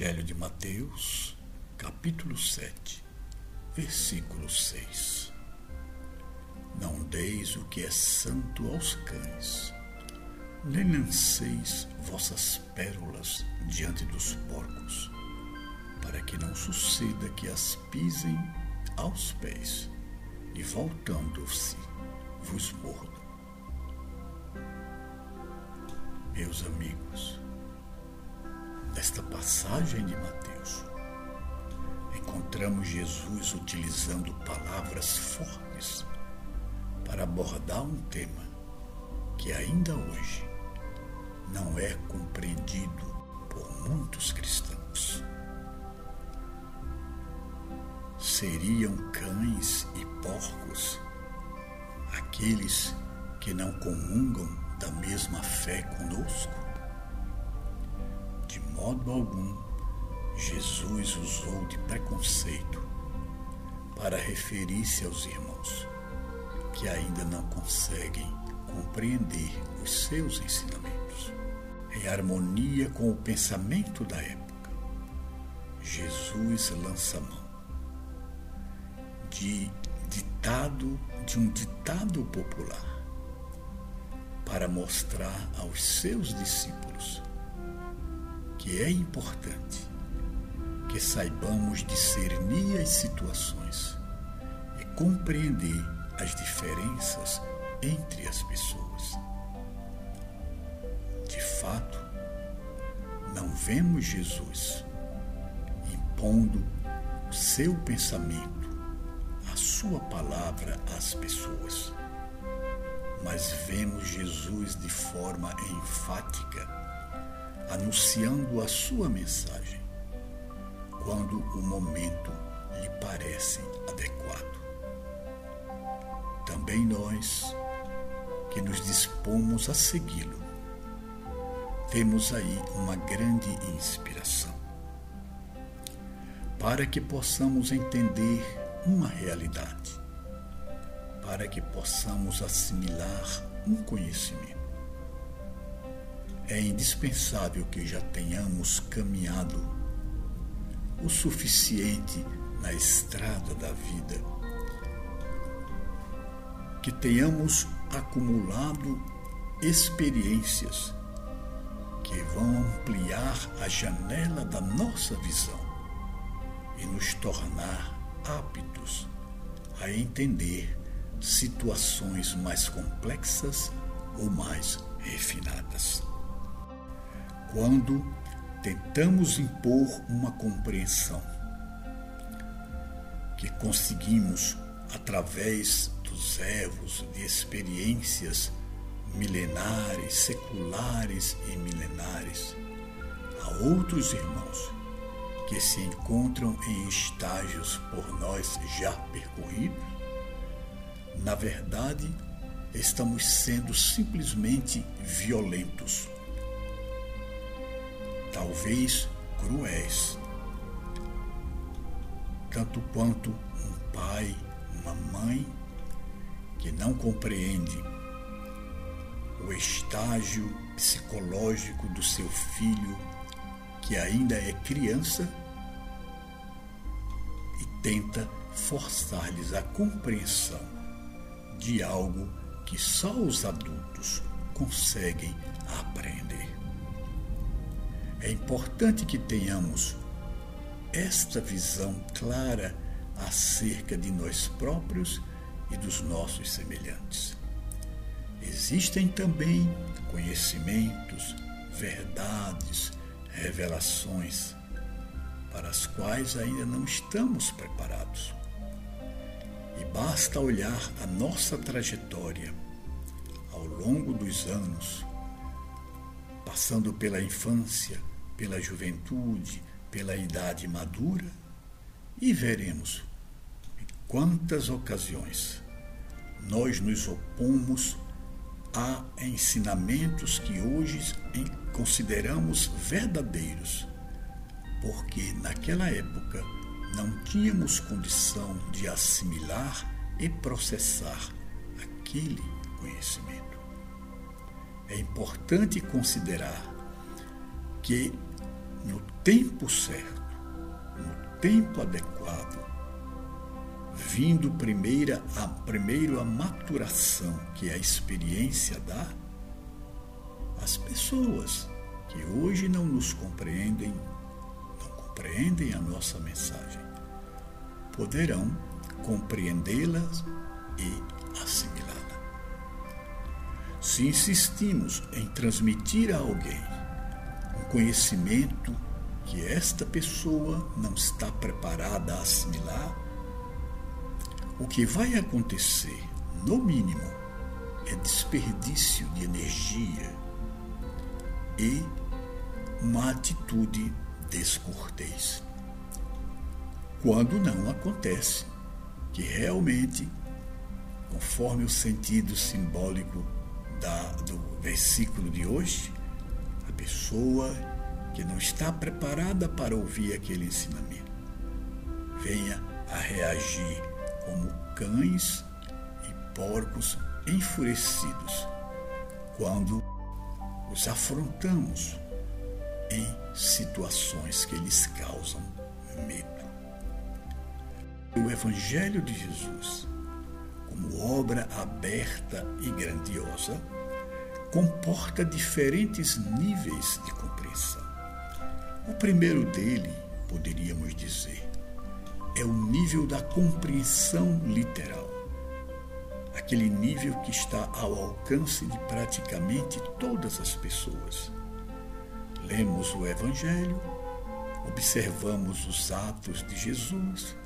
Evangelho de Mateus, capítulo 7, versículo 6. Não deis o que é santo aos cães, nem lanceis vossas pérolas diante dos porcos, para que não suceda que as pisem aos pés e voltando-se vos mordam. Meus amigos, Nesta passagem de Mateus, encontramos Jesus utilizando palavras fortes para abordar um tema que ainda hoje não é compreendido por muitos cristãos. Seriam cães e porcos aqueles que não comungam da mesma fé conosco? Modo algum, Jesus usou de preconceito para referir-se aos irmãos que ainda não conseguem compreender os seus ensinamentos. Em harmonia com o pensamento da época, Jesus lança mão de ditado de um ditado popular para mostrar aos seus discípulos que é importante que saibamos discernir as situações e compreender as diferenças entre as pessoas. De fato, não vemos Jesus impondo o seu pensamento, a sua palavra às pessoas, mas vemos Jesus de forma enfática anunciando a sua mensagem, quando o momento lhe parece adequado. Também nós, que nos dispomos a segui-lo, temos aí uma grande inspiração para que possamos entender uma realidade, para que possamos assimilar um conhecimento é indispensável que já tenhamos caminhado o suficiente na estrada da vida, que tenhamos acumulado experiências que vão ampliar a janela da nossa visão e nos tornar aptos a entender situações mais complexas ou mais refinadas quando tentamos impor uma compreensão que conseguimos através dos erros de experiências milenares, seculares e milenares, a outros irmãos que se encontram em estágios por nós já percorridos, na verdade, estamos sendo simplesmente violentos talvez cruéis, tanto quanto um pai, uma mãe que não compreende o estágio psicológico do seu filho, que ainda é criança, e tenta forçar-lhes a compreensão de algo que só os adultos conseguem aprender. É importante que tenhamos esta visão clara acerca de nós próprios e dos nossos semelhantes. Existem também conhecimentos, verdades, revelações para as quais ainda não estamos preparados. E basta olhar a nossa trajetória ao longo dos anos, passando pela infância, pela juventude, pela idade madura, e veremos em quantas ocasiões nós nos opomos a ensinamentos que hoje consideramos verdadeiros, porque naquela época não tínhamos condição de assimilar e processar aquele conhecimento. É importante considerar que no tempo certo, no tempo adequado, vindo primeira a, primeiro a maturação que a experiência dá, as pessoas que hoje não nos compreendem, não compreendem a nossa mensagem, poderão compreendê-las e assimilá-la. Se insistimos em transmitir a alguém conhecimento que esta pessoa não está preparada a assimilar, o que vai acontecer, no mínimo, é desperdício de energia e uma atitude descortês. Quando não acontece que realmente, conforme o sentido simbólico da, do versículo de hoje, a pessoa que não está preparada para ouvir aquele ensinamento venha a reagir como cães e porcos enfurecidos quando os afrontamos em situações que lhes causam medo. O Evangelho de Jesus, como obra aberta e grandiosa, comporta diferentes níveis de compreensão. O primeiro dele, poderíamos dizer, é o nível da compreensão literal. Aquele nível que está ao alcance de praticamente todas as pessoas. Lemos o Evangelho, observamos os atos de Jesus,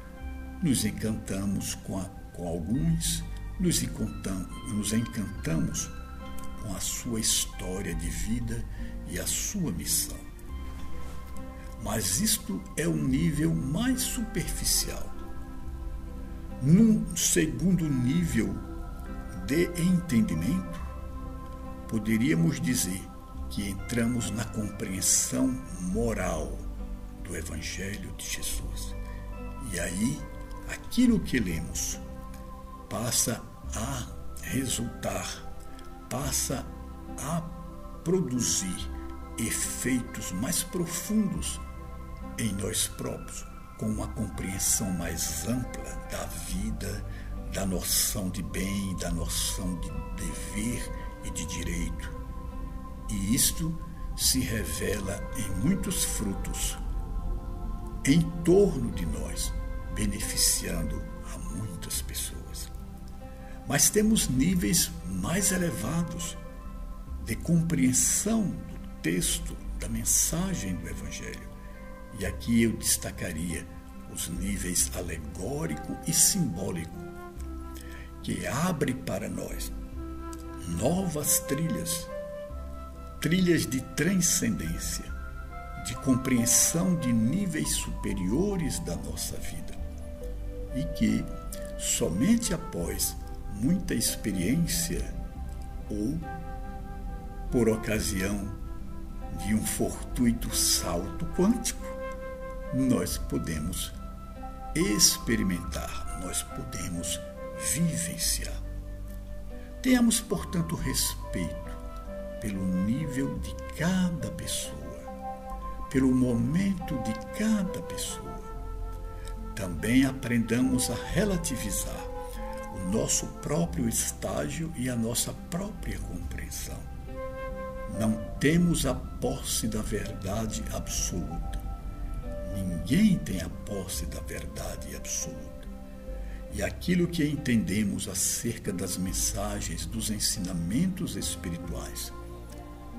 nos encantamos com, a, com alguns, nos nos encantamos com a sua história de vida e a sua missão. Mas isto é um nível mais superficial. Num segundo nível de entendimento, poderíamos dizer que entramos na compreensão moral do Evangelho de Jesus. E aí, aquilo que lemos passa a resultar, passa a produzir efeitos mais profundos em nós próprios, com uma compreensão mais ampla da vida, da noção de bem, da noção de dever e de direito. E isto se revela em muitos frutos em torno de nós, beneficiando a muitas pessoas. Mas temos níveis mais elevados de compreensão do texto, da mensagem do Evangelho. E aqui eu destacaria os níveis alegórico e simbólico, que abre para nós novas trilhas, trilhas de transcendência, de compreensão de níveis superiores da nossa vida, e que somente após muita experiência ou por ocasião de um fortuito salto quântico, nós podemos experimentar, nós podemos vivenciar. Tenhamos, portanto, respeito pelo nível de cada pessoa, pelo momento de cada pessoa. Também aprendamos a relativizar o nosso próprio estágio e a nossa própria compreensão. Não temos a posse da verdade absoluta Ninguém tem a posse da verdade absoluta. E aquilo que entendemos acerca das mensagens, dos ensinamentos espirituais,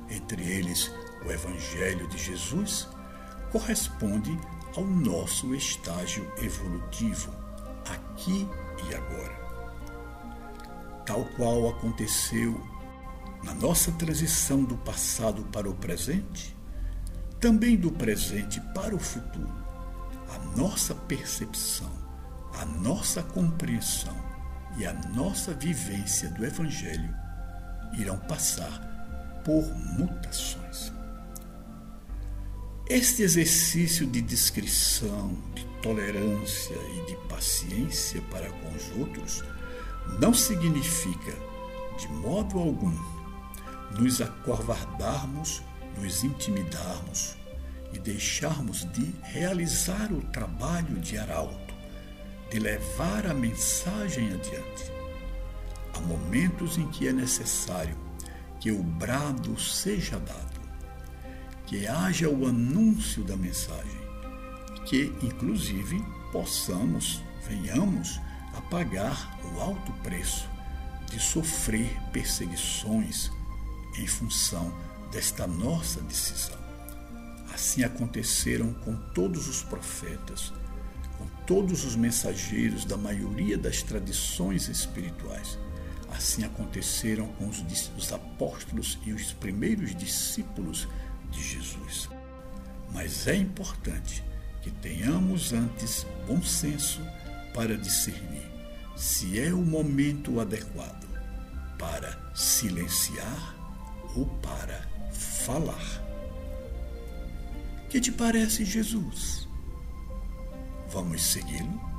entre eles o Evangelho de Jesus, corresponde ao nosso estágio evolutivo, aqui e agora. Tal qual aconteceu na nossa transição do passado para o presente, também do presente para o futuro, a nossa percepção, a nossa compreensão e a nossa vivência do Evangelho irão passar por mutações. Este exercício de discrição, de tolerância e de paciência para com os outros não significa, de modo algum, nos acovardarmos nos intimidarmos e deixarmos de realizar o trabalho de arauto, de levar a mensagem adiante. Há momentos em que é necessário que o brado seja dado, que haja o anúncio da mensagem, que, inclusive, possamos, venhamos a pagar o alto preço de sofrer perseguições em função desta nossa decisão. Assim aconteceram com todos os profetas, com todos os mensageiros da maioria das tradições espirituais. Assim aconteceram com os, os apóstolos e os primeiros discípulos de Jesus. Mas é importante que tenhamos antes bom senso para discernir se é o momento adequado para silenciar ou para falar. Que te parece Jesus? Vamos segui-lo?